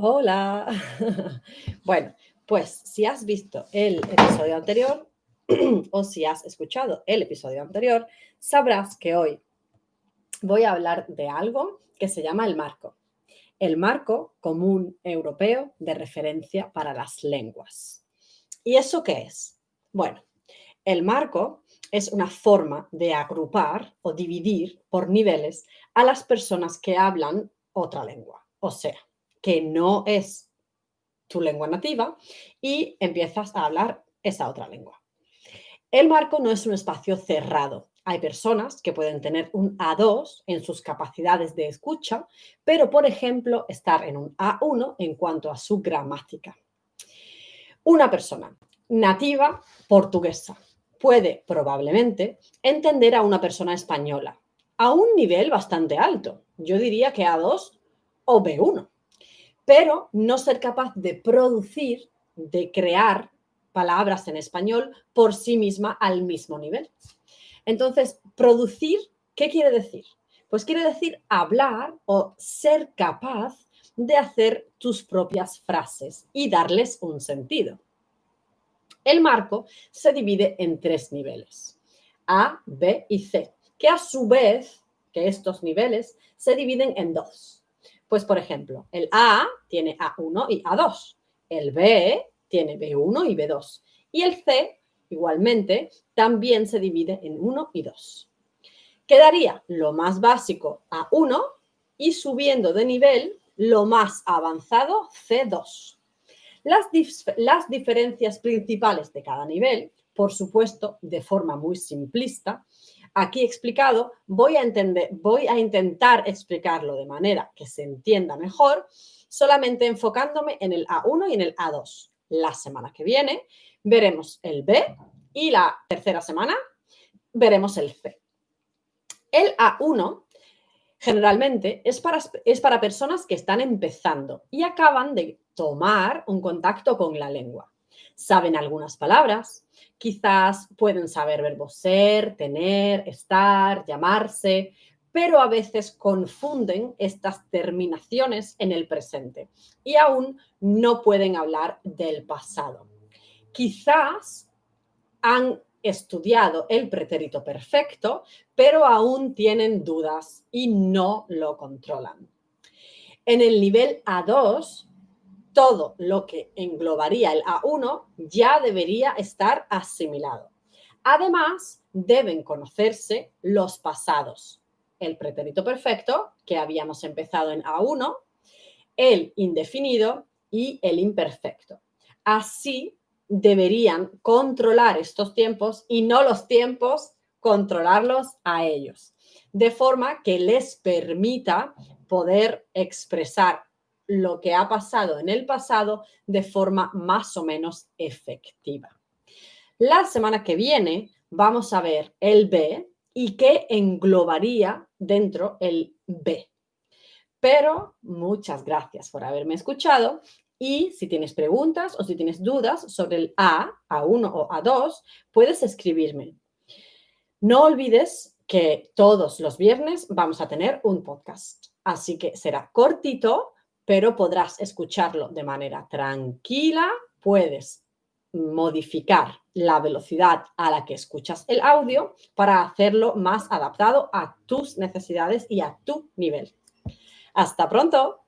Hola. Bueno, pues si has visto el episodio anterior o si has escuchado el episodio anterior, sabrás que hoy voy a hablar de algo que se llama el marco. El marco común europeo de referencia para las lenguas. ¿Y eso qué es? Bueno, el marco es una forma de agrupar o dividir por niveles a las personas que hablan otra lengua. O sea, que no es tu lengua nativa y empiezas a hablar esa otra lengua. El marco no es un espacio cerrado. Hay personas que pueden tener un A2 en sus capacidades de escucha, pero por ejemplo estar en un A1 en cuanto a su gramática. Una persona nativa portuguesa puede probablemente entender a una persona española a un nivel bastante alto. Yo diría que A2 o B1 pero no ser capaz de producir, de crear palabras en español por sí misma al mismo nivel. Entonces, producir, ¿qué quiere decir? Pues quiere decir hablar o ser capaz de hacer tus propias frases y darles un sentido. El marco se divide en tres niveles, A, B y C, que a su vez, que estos niveles se dividen en dos. Pues, por ejemplo, el A tiene A1 y A2, el B tiene B1 y B2 y el C, igualmente, también se divide en 1 y 2. Quedaría lo más básico A1 y subiendo de nivel lo más avanzado C2. Las, las diferencias principales de cada nivel, por supuesto, de forma muy simplista, aquí explicado, voy a, voy a intentar explicarlo de manera que se entienda mejor, solamente enfocándome en el A1 y en el A2. La semana que viene veremos el B y la tercera semana veremos el C. El A1 generalmente es para, es para personas que están empezando y acaban de tomar un contacto con la lengua. Saben algunas palabras, Quizás pueden saber verbos ser, tener, estar, llamarse, pero a veces confunden estas terminaciones en el presente y aún no pueden hablar del pasado. Quizás han estudiado el pretérito perfecto, pero aún tienen dudas y no lo controlan. En el nivel A2 todo lo que englobaría el A1 ya debería estar asimilado. Además, deben conocerse los pasados. El pretérito perfecto, que habíamos empezado en A1, el indefinido y el imperfecto. Así deberían controlar estos tiempos y no los tiempos controlarlos a ellos, de forma que les permita poder expresar lo que ha pasado en el pasado de forma más o menos efectiva. La semana que viene vamos a ver el B y qué englobaría dentro el B. Pero muchas gracias por haberme escuchado y si tienes preguntas o si tienes dudas sobre el A, A1 o A2, puedes escribirme. No olvides que todos los viernes vamos a tener un podcast, así que será cortito, pero podrás escucharlo de manera tranquila, puedes modificar la velocidad a la que escuchas el audio para hacerlo más adaptado a tus necesidades y a tu nivel. Hasta pronto.